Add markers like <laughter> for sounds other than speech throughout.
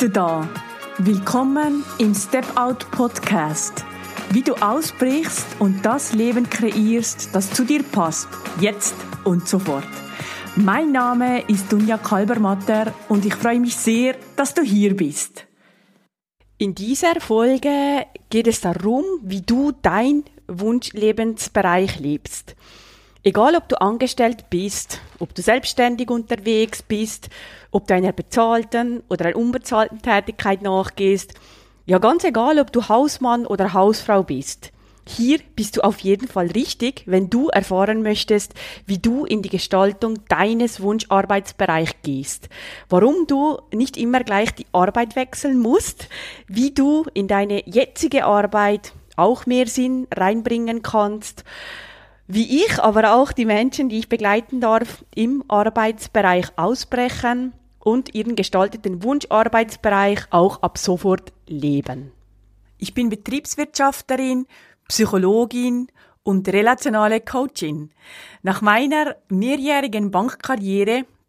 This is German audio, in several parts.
du da. Willkommen im Step Out Podcast. Wie du ausbrichst und das Leben kreierst, das zu dir passt, jetzt und sofort. Mein Name ist Dunja Kalbermatter und ich freue mich sehr, dass du hier bist. In dieser Folge geht es darum, wie du dein Wunschlebensbereich lebst. Egal, ob du angestellt bist, ob du selbstständig unterwegs bist, ob du einer bezahlten oder einer unbezahlten Tätigkeit nachgehst, ja ganz egal, ob du Hausmann oder Hausfrau bist. Hier bist du auf jeden Fall richtig, wenn du erfahren möchtest, wie du in die Gestaltung deines Wunscharbeitsbereichs gehst. Warum du nicht immer gleich die Arbeit wechseln musst, wie du in deine jetzige Arbeit auch mehr Sinn reinbringen kannst, wie ich, aber auch die Menschen, die ich begleiten darf, im Arbeitsbereich ausbrechen und ihren gestalteten Wunscharbeitsbereich auch ab sofort leben. Ich bin Betriebswirtschafterin, Psychologin und relationale Coachin. Nach meiner mehrjährigen Bankkarriere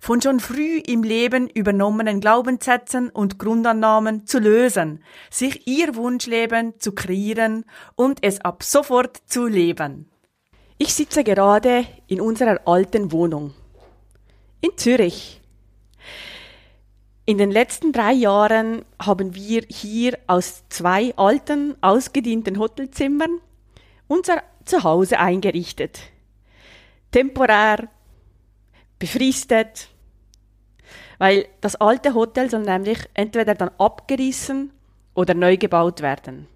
von schon früh im Leben übernommenen Glaubenssätzen und Grundannahmen zu lösen, sich ihr Wunschleben zu kreieren und es ab sofort zu leben. Ich sitze gerade in unserer alten Wohnung in Zürich. In den letzten drei Jahren haben wir hier aus zwei alten, ausgedienten Hotelzimmern unser Zuhause eingerichtet. Temporär befristet. Weil das alte Hotel soll nämlich entweder dann abgerissen oder neu gebaut werden.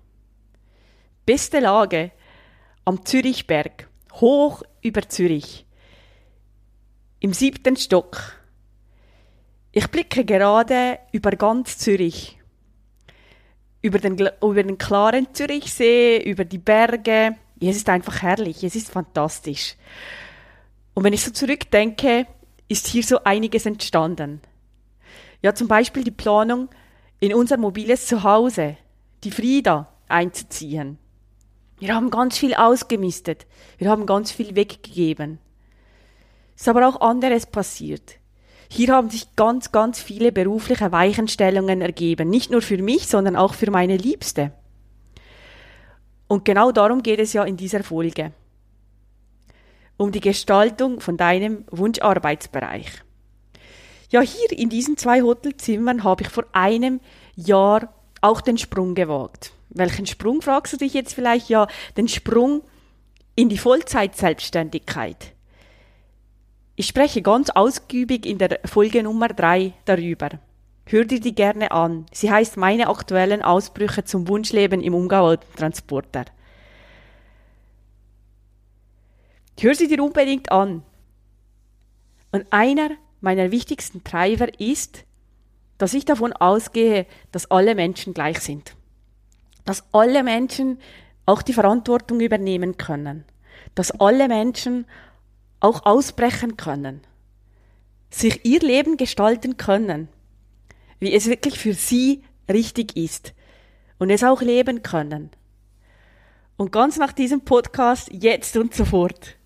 Beste Lage am Zürichberg, hoch über Zürich, im siebten Stock. Ich blicke gerade über ganz Zürich, über den, über den klaren Zürichsee, über die Berge. es ist einfach herrlich, es ist fantastisch. Und wenn ich so zurückdenke, ist hier so einiges entstanden. Ja, zum Beispiel die Planung, in unser mobiles Zuhause, die Frieda, einzuziehen. Wir haben ganz viel ausgemistet. Wir haben ganz viel weggegeben. Es ist aber auch anderes passiert. Hier haben sich ganz, ganz viele berufliche Weichenstellungen ergeben. Nicht nur für mich, sondern auch für meine Liebste. Und genau darum geht es ja in dieser Folge um die Gestaltung von deinem Wunscharbeitsbereich. Ja, hier in diesen zwei Hotelzimmern habe ich vor einem Jahr auch den Sprung gewagt. Welchen Sprung fragst du dich jetzt vielleicht? Ja, den Sprung in die Vollzeitselbstständigkeit. Ich spreche ganz ausgiebig in der Folge Nummer drei darüber. Hör dir die gerne an. Sie heißt Meine aktuellen Ausbrüche zum Wunschleben im umgebauten Transporter. Höre sie dir unbedingt an. Und einer meiner wichtigsten Treiber ist, dass ich davon ausgehe, dass alle Menschen gleich sind. Dass alle Menschen auch die Verantwortung übernehmen können. Dass alle Menschen auch ausbrechen können. Sich ihr Leben gestalten können. Wie es wirklich für sie richtig ist. Und es auch leben können. Und ganz nach diesem Podcast jetzt und sofort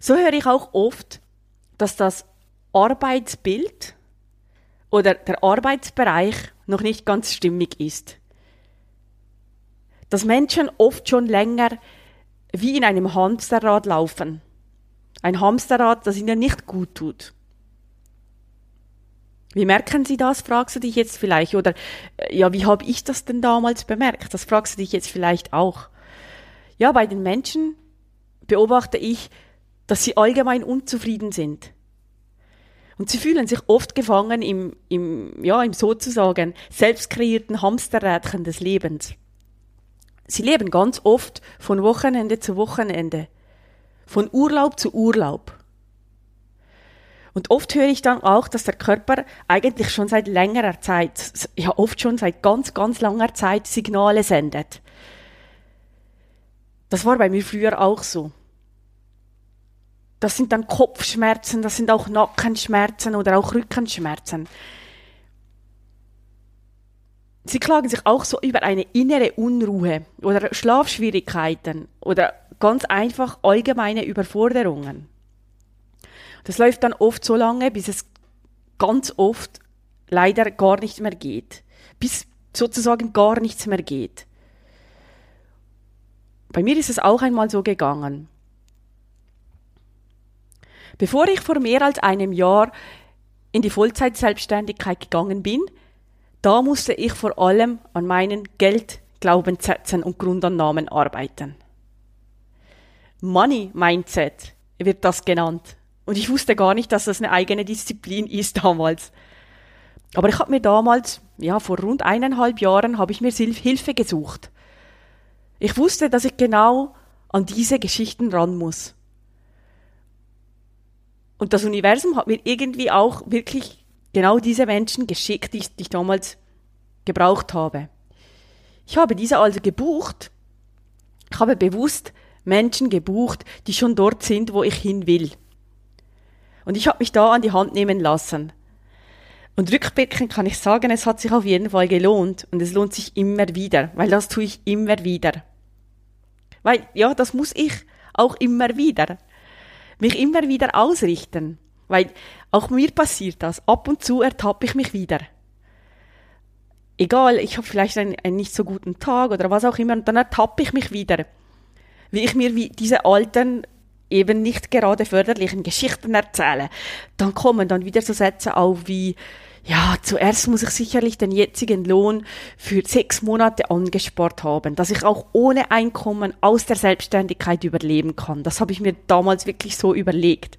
so höre ich auch oft, dass das Arbeitsbild oder der Arbeitsbereich noch nicht ganz stimmig ist. Dass Menschen oft schon länger wie in einem Hamsterrad laufen. Ein Hamsterrad, das ihnen nicht gut tut. Wie merken Sie das, fragst du dich jetzt vielleicht. Oder äh, ja, wie habe ich das denn damals bemerkt? Das fragst du dich jetzt vielleicht auch. Ja, bei den Menschen beobachte ich, dass sie allgemein unzufrieden sind. Und sie fühlen sich oft gefangen im, im, ja, im sozusagen selbst kreierten Hamsterrädchen des Lebens. Sie leben ganz oft von Wochenende zu Wochenende, von Urlaub zu Urlaub. Und oft höre ich dann auch, dass der Körper eigentlich schon seit längerer Zeit, ja oft schon seit ganz, ganz langer Zeit Signale sendet. Das war bei mir früher auch so. Das sind dann Kopfschmerzen, das sind auch Nackenschmerzen oder auch Rückenschmerzen. Sie klagen sich auch so über eine innere Unruhe oder Schlafschwierigkeiten oder ganz einfach allgemeine Überforderungen. Das läuft dann oft so lange, bis es ganz oft leider gar nicht mehr geht. Bis sozusagen gar nichts mehr geht. Bei mir ist es auch einmal so gegangen. Bevor ich vor mehr als einem Jahr in die Vollzeitselbstständigkeit gegangen bin, da musste ich vor allem an meinen Geldglaubenssätzen und Grundannahmen arbeiten. Money Mindset wird das genannt. Und ich wusste gar nicht, dass das eine eigene Disziplin ist damals. Aber ich habe mir damals, ja, vor rund eineinhalb Jahren, habe ich mir Hilfe gesucht. Ich wusste, dass ich genau an diese Geschichten ran muss. Und das Universum hat mir irgendwie auch wirklich genau diese Menschen geschickt, die ich, die ich damals gebraucht habe. Ich habe diese also gebucht. Ich habe bewusst Menschen gebucht, die schon dort sind, wo ich hin will. Und ich habe mich da an die Hand nehmen lassen. Und rückblickend kann ich sagen, es hat sich auf jeden Fall gelohnt und es lohnt sich immer wieder, weil das tue ich immer wieder. Weil, ja, das muss ich auch immer wieder. Mich immer wieder ausrichten. Weil auch mir passiert das. Ab und zu ertappe ich mich wieder. Egal, ich habe vielleicht einen, einen nicht so guten Tag oder was auch immer, und dann ertappe ich mich wieder. Wie ich mir wie diese alten, eben nicht gerade förderlichen Geschichten erzähle. Dann kommen dann wieder so Sätze auf wie, ja, zuerst muss ich sicherlich den jetzigen Lohn für sechs Monate angespart haben, dass ich auch ohne Einkommen aus der Selbstständigkeit überleben kann. Das habe ich mir damals wirklich so überlegt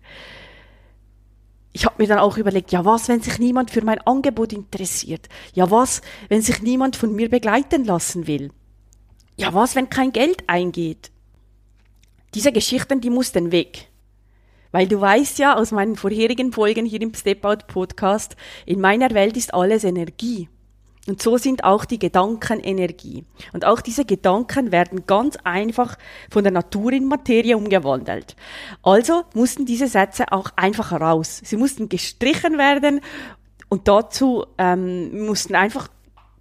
ich habe mir dann auch überlegt, ja was, wenn sich niemand für mein Angebot interessiert? Ja was, wenn sich niemand von mir begleiten lassen will? Ja was, wenn kein Geld eingeht? Diese Geschichten, die mussten weg. Weil du weißt ja aus meinen vorherigen Folgen hier im Step Out Podcast, in meiner Welt ist alles Energie. Und so sind auch die Gedanken Energie. Und auch diese Gedanken werden ganz einfach von der Natur in Materie umgewandelt. Also mussten diese Sätze auch einfach raus. Sie mussten gestrichen werden und dazu ähm, mussten einfach,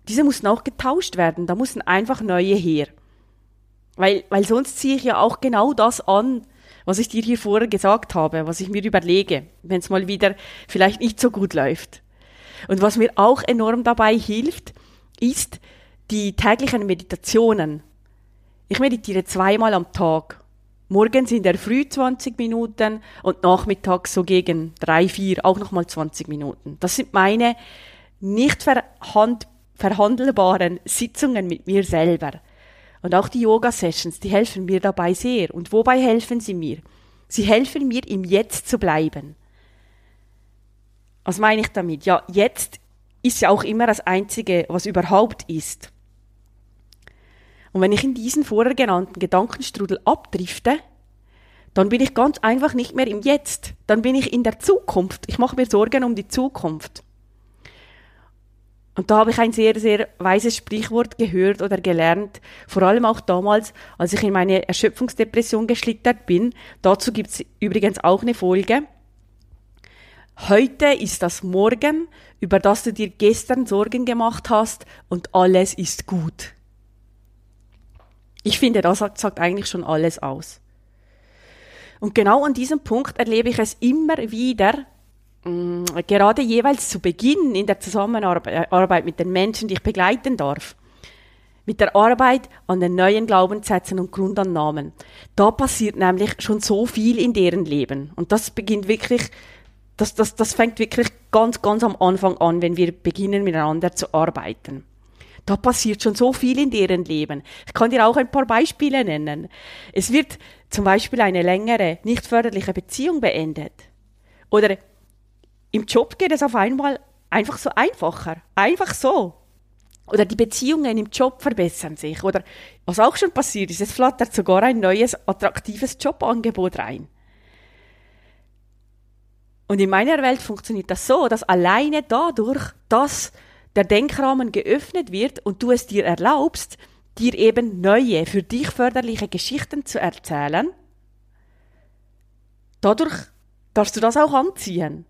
diese mussten auch getauscht werden. Da mussten einfach neue her. Weil, weil sonst ziehe ich ja auch genau das an, was ich dir hier vorher gesagt habe, was ich mir überlege, wenn es mal wieder vielleicht nicht so gut läuft. Und was mir auch enorm dabei hilft, ist die täglichen Meditationen. Ich meditiere zweimal am Tag. Morgens in der Früh 20 Minuten und nachmittags so gegen drei, vier auch nochmal 20 Minuten. Das sind meine nicht verhand verhandelbaren Sitzungen mit mir selber. Und auch die Yoga-Sessions, die helfen mir dabei sehr. Und wobei helfen sie mir? Sie helfen mir, im Jetzt zu bleiben. Was meine ich damit? Ja, jetzt ist ja auch immer das Einzige, was überhaupt ist. Und wenn ich in diesen vorher genannten Gedankenstrudel abdrifte, dann bin ich ganz einfach nicht mehr im Jetzt. Dann bin ich in der Zukunft. Ich mache mir Sorgen um die Zukunft. Und da habe ich ein sehr, sehr weises Sprichwort gehört oder gelernt, vor allem auch damals, als ich in meine Erschöpfungsdepression geschlittert bin. Dazu gibt es übrigens auch eine Folge. Heute ist das Morgen, über das du dir gestern Sorgen gemacht hast und alles ist gut. Ich finde, das sagt eigentlich schon alles aus. Und genau an diesem Punkt erlebe ich es immer wieder, gerade jeweils zu Beginn in der Zusammenarbeit mit den Menschen, die ich begleiten darf. Mit der Arbeit an den neuen Glaubenssätzen und Grundannahmen. Da passiert nämlich schon so viel in deren Leben. Und das beginnt wirklich das, das, das fängt wirklich ganz, ganz am Anfang an, wenn wir beginnen miteinander zu arbeiten. Da passiert schon so viel in deren Leben. Ich kann dir auch ein paar Beispiele nennen. Es wird zum Beispiel eine längere, nicht förderliche Beziehung beendet. Oder im Job geht es auf einmal einfach so einfacher. Einfach so. Oder die Beziehungen im Job verbessern sich. Oder was auch schon passiert ist, es flattert sogar ein neues, attraktives Jobangebot rein. Und in meiner Welt funktioniert das so, dass alleine dadurch, dass der Denkrahmen geöffnet wird und du es dir erlaubst, dir eben neue, für dich förderliche Geschichten zu erzählen, dadurch darfst du das auch anziehen.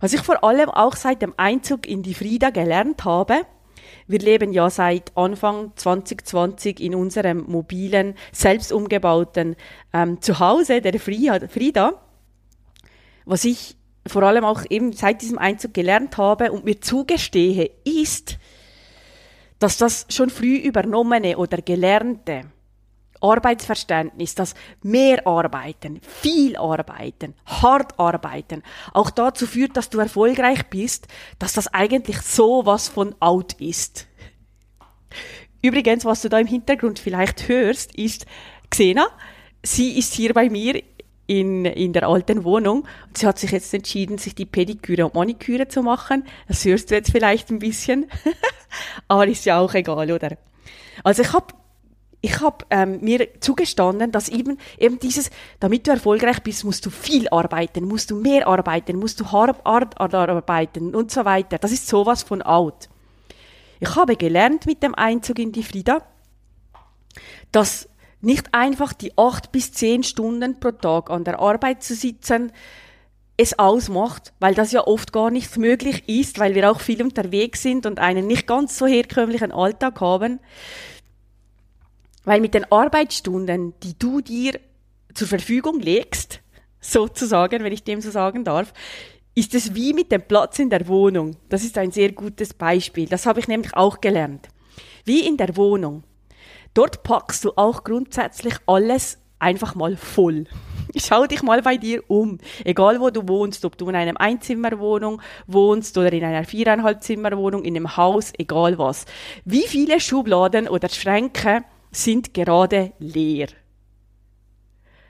Was ich vor allem auch seit dem Einzug in die Frieda gelernt habe, wir leben ja seit Anfang 2020 in unserem mobilen, selbst umgebauten ähm, Zuhause der Frieda. Was ich vor allem auch eben seit diesem Einzug gelernt habe und mir zugestehe, ist, dass das schon früh übernommene oder gelernte Arbeitsverständnis, das mehr arbeiten, viel arbeiten, hart arbeiten, auch dazu führt, dass du erfolgreich bist, dass das eigentlich so was von out ist. Übrigens, was du da im Hintergrund vielleicht hörst, ist Xena. Sie ist hier bei mir in, in der alten Wohnung und sie hat sich jetzt entschieden, sich die Pediküre und Maniküre zu machen. Das hörst du jetzt vielleicht ein bisschen, <laughs> aber ist ja auch egal, oder? Also ich habe ich habe ähm, mir zugestanden, dass eben, eben dieses, damit du erfolgreich bist, musst du viel arbeiten, musst du mehr arbeiten, musst du hart, hart arbeiten und so weiter. Das ist sowas von out. Ich habe gelernt mit dem Einzug in die Frieda, dass nicht einfach die acht bis zehn Stunden pro Tag an der Arbeit zu sitzen, es ausmacht, weil das ja oft gar nicht möglich ist, weil wir auch viel unterwegs sind und einen nicht ganz so herkömmlichen Alltag haben, weil mit den Arbeitsstunden, die du dir zur Verfügung legst, sozusagen, wenn ich dem so sagen darf, ist es wie mit dem Platz in der Wohnung. Das ist ein sehr gutes Beispiel. Das habe ich nämlich auch gelernt. Wie in der Wohnung. Dort packst du auch grundsätzlich alles einfach mal voll. Schau dich mal bei dir um. Egal wo du wohnst, ob du in einem Einzimmerwohnung wohnst oder in einer viereinhalb Zimmerwohnung, in einem Haus, egal was. Wie viele Schubladen oder Schränke sind gerade leer.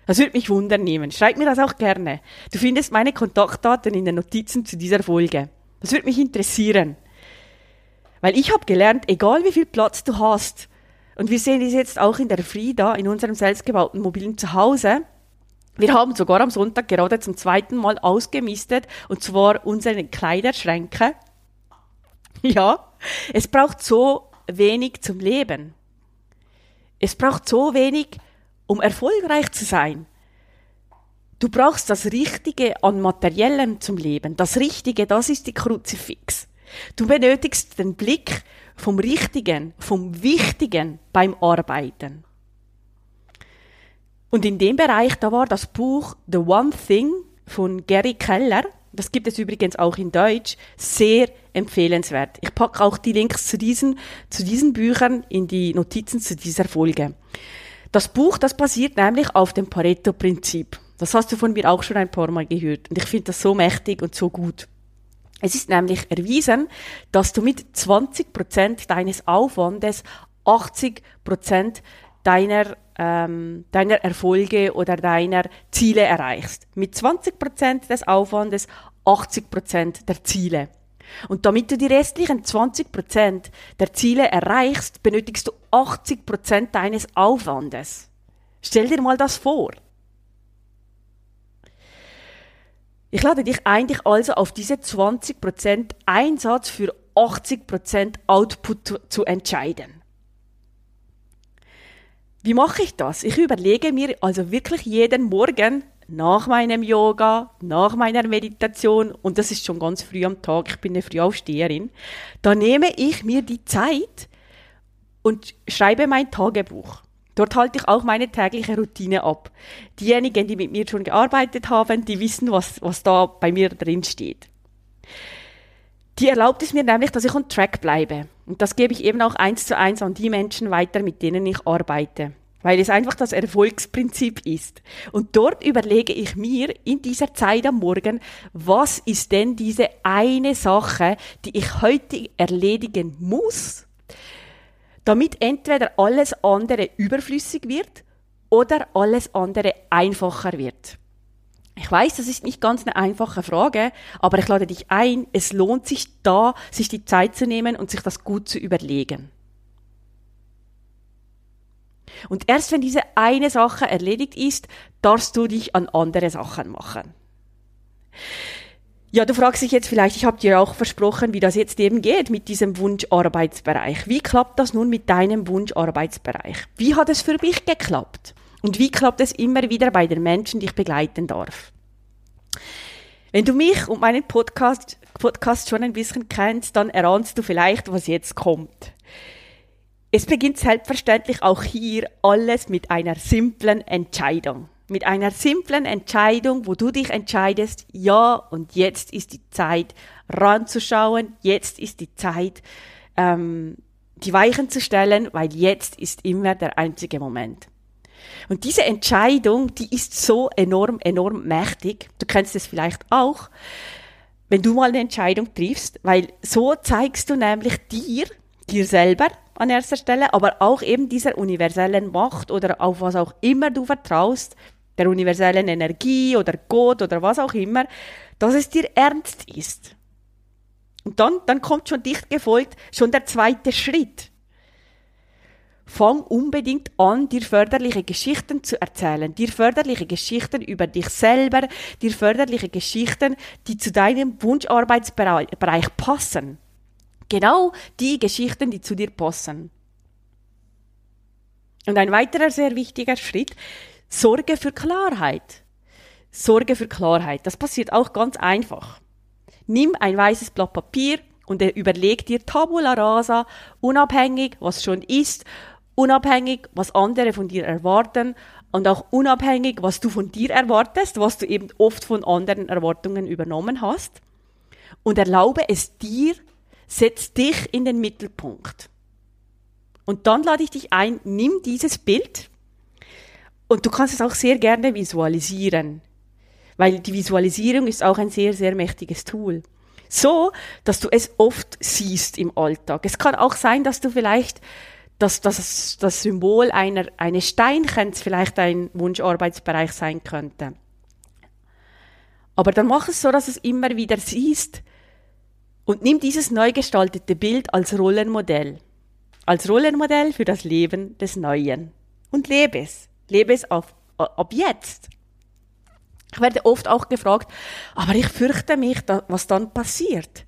Das würde mich wundern nehmen. Schreib mir das auch gerne. Du findest meine Kontaktdaten in den Notizen zu dieser Folge. Das würde mich interessieren. Weil ich habe gelernt, egal wie viel Platz du hast, und wir sehen es jetzt auch in der Frieda, in unserem selbstgebauten mobilen Zuhause, wir haben sogar am Sonntag gerade zum zweiten Mal ausgemistet, und zwar unsere Kleiderschränke. Ja, es braucht so wenig zum Leben. Es braucht so wenig, um erfolgreich zu sein. Du brauchst das Richtige an Materiellem zum Leben. Das Richtige, das ist die Kruzifix. Du benötigst den Blick vom Richtigen, vom Wichtigen beim Arbeiten. Und in dem Bereich, da war das Buch The One Thing von Gary Keller, das gibt es übrigens auch in Deutsch, sehr empfehlenswert. Ich packe auch die Links zu diesen, zu diesen Büchern in die Notizen zu dieser Folge. Das Buch, das basiert nämlich auf dem Pareto-Prinzip. Das hast du von mir auch schon ein paar Mal gehört. Und ich finde das so mächtig und so gut. Es ist nämlich erwiesen, dass du mit 20 Prozent deines Aufwandes 80 Prozent deiner, ähm, deiner Erfolge oder deiner Ziele erreichst. Mit 20 Prozent des Aufwandes 80 Prozent der Ziele. Und damit du die restlichen 20 Prozent der Ziele erreichst, benötigst du 80 Prozent deines Aufwandes. Stell dir mal das vor. Ich lade dich eigentlich also auf diese 20 Prozent Einsatz für 80 Prozent Output zu entscheiden. Wie mache ich das? Ich überlege mir also wirklich jeden Morgen nach meinem Yoga, nach meiner Meditation, und das ist schon ganz früh am Tag, ich bin eine Frühaufsteherin, da nehme ich mir die Zeit und schreibe mein Tagebuch. Dort halte ich auch meine tägliche Routine ab. Diejenigen, die mit mir schon gearbeitet haben, die wissen, was, was da bei mir drin steht. Die erlaubt es mir nämlich, dass ich on track bleibe. Und das gebe ich eben auch eins zu eins an die Menschen weiter, mit denen ich arbeite weil es einfach das Erfolgsprinzip ist. Und dort überlege ich mir in dieser Zeit am Morgen, was ist denn diese eine Sache, die ich heute erledigen muss, damit entweder alles andere überflüssig wird oder alles andere einfacher wird. Ich weiß, das ist nicht ganz eine einfache Frage, aber ich lade dich ein, es lohnt sich da, sich die Zeit zu nehmen und sich das gut zu überlegen. Und erst wenn diese eine Sache erledigt ist, darfst du dich an andere Sachen machen. Ja, du fragst dich jetzt vielleicht, ich habe dir auch versprochen, wie das jetzt eben geht mit diesem Wunscharbeitsbereich. Wie klappt das nun mit deinem Wunscharbeitsbereich? Wie hat es für mich geklappt? Und wie klappt es immer wieder bei den Menschen, die ich begleiten darf? Wenn du mich und meinen Podcast, Podcast schon ein bisschen kennst, dann erahnst du vielleicht, was jetzt kommt. Es beginnt selbstverständlich auch hier alles mit einer simplen Entscheidung. Mit einer simplen Entscheidung, wo du dich entscheidest, ja, und jetzt ist die Zeit, ranzuschauen, jetzt ist die Zeit, ähm, die Weichen zu stellen, weil jetzt ist immer der einzige Moment. Und diese Entscheidung, die ist so enorm, enorm mächtig. Du kennst es vielleicht auch, wenn du mal eine Entscheidung triffst, weil so zeigst du nämlich dir, dir selber an erster Stelle, aber auch eben dieser universellen Macht oder auf was auch immer du vertraust, der universellen Energie oder Gott oder was auch immer, dass es dir ernst ist. Und dann, dann kommt schon dicht gefolgt schon der zweite Schritt. Fang unbedingt an, dir förderliche Geschichten zu erzählen, dir förderliche Geschichten über dich selber, dir förderliche Geschichten, die zu deinem Wunscharbeitsbereich passen. Genau die Geschichten, die zu dir passen. Und ein weiterer sehr wichtiger Schritt, Sorge für Klarheit. Sorge für Klarheit. Das passiert auch ganz einfach. Nimm ein weißes Blatt Papier und überleg dir Tabula rasa, unabhängig, was schon ist, unabhängig, was andere von dir erwarten und auch unabhängig, was du von dir erwartest, was du eben oft von anderen Erwartungen übernommen hast. Und erlaube es dir, setz dich in den Mittelpunkt. Und dann lade ich dich ein, nimm dieses Bild und du kannst es auch sehr gerne visualisieren, weil die Visualisierung ist auch ein sehr, sehr mächtiges Tool. So, dass du es oft siehst im Alltag. Es kann auch sein, dass du vielleicht dass das, das Symbol einer, eines Steinchens vielleicht ein Wunscharbeitsbereich sein könnte. Aber dann mach es so, dass du es immer wieder siehst und nimm dieses neu gestaltete Bild als Rollenmodell. Als Rollenmodell für das Leben des Neuen. Und lebe es. Lebe es auf, ab jetzt. Ich werde oft auch gefragt, aber ich fürchte mich, was dann passiert.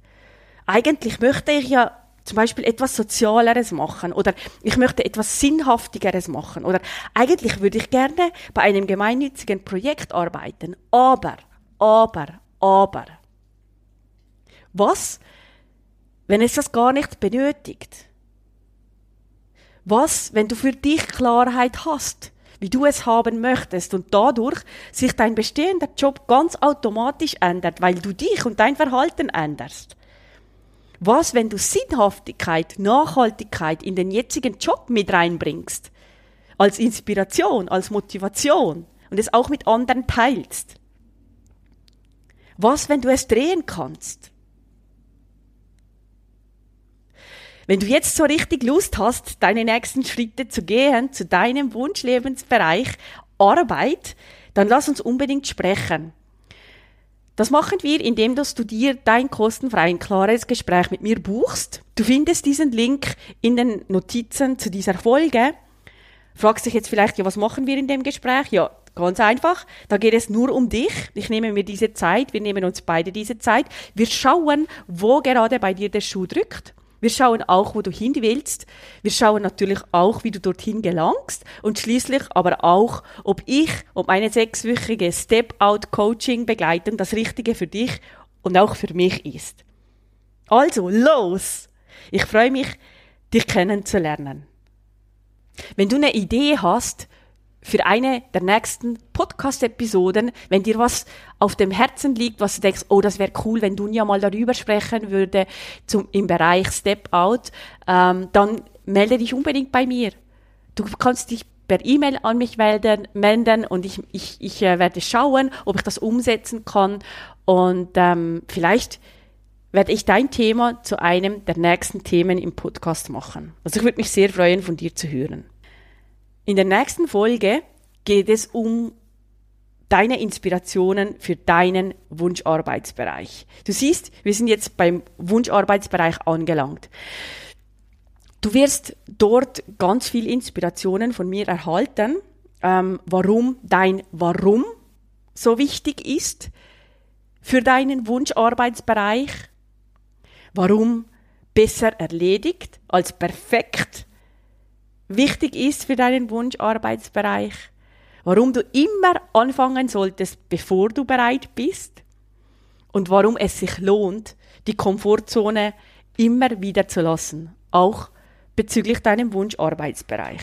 Eigentlich möchte ich ja zum Beispiel etwas Sozialeres machen oder ich möchte etwas Sinnhaftigeres machen oder eigentlich würde ich gerne bei einem gemeinnützigen Projekt arbeiten. Aber, aber, aber. Was, wenn es das gar nicht benötigt? Was, wenn du für dich Klarheit hast, wie du es haben möchtest und dadurch sich dein bestehender Job ganz automatisch ändert, weil du dich und dein Verhalten änderst? Was, wenn du Sinnhaftigkeit, Nachhaltigkeit in den jetzigen Job mit reinbringst? Als Inspiration, als Motivation und es auch mit anderen teilst? Was, wenn du es drehen kannst? Wenn du jetzt so richtig Lust hast, deine nächsten Schritte zu gehen zu deinem Wunschlebensbereich Arbeit, dann lass uns unbedingt sprechen. Das machen wir, indem du dir dein kostenfrei klares Gespräch mit mir buchst. Du findest diesen Link in den Notizen zu dieser Folge. Fragst dich jetzt vielleicht, ja, was machen wir in dem Gespräch? Ja, ganz einfach. Da geht es nur um dich. Ich nehme mir diese Zeit. Wir nehmen uns beide diese Zeit. Wir schauen, wo gerade bei dir der Schuh drückt. Wir schauen auch, wo du hin willst. Wir schauen natürlich auch, wie du dorthin gelangst und schließlich aber auch, ob ich, ob meine sechswöchige Step-Out-Coaching-Begleitung das Richtige für dich und auch für mich ist. Also, los! Ich freue mich, dich kennenzulernen. Wenn du eine Idee hast, für eine der nächsten Podcast-Episoden, wenn dir was auf dem Herzen liegt, was du denkst, oh, das wäre cool, wenn Dunja mal darüber sprechen würde zum, im Bereich Step Out, ähm, dann melde dich unbedingt bei mir. Du kannst dich per E-Mail an mich melden, melden und ich, ich, ich äh, werde schauen, ob ich das umsetzen kann und ähm, vielleicht werde ich dein Thema zu einem der nächsten Themen im Podcast machen. Also ich würde mich sehr freuen, von dir zu hören. In der nächsten Folge geht es um deine Inspirationen für deinen Wunscharbeitsbereich. Du siehst, wir sind jetzt beim Wunscharbeitsbereich angelangt. Du wirst dort ganz viel Inspirationen von mir erhalten, ähm, warum dein Warum so wichtig ist für deinen Wunscharbeitsbereich, warum besser erledigt als perfekt wichtig ist für deinen Wunscharbeitsbereich, warum du immer anfangen solltest, bevor du bereit bist und warum es sich lohnt, die Komfortzone immer wieder zu lassen, auch bezüglich deinem Wunscharbeitsbereich.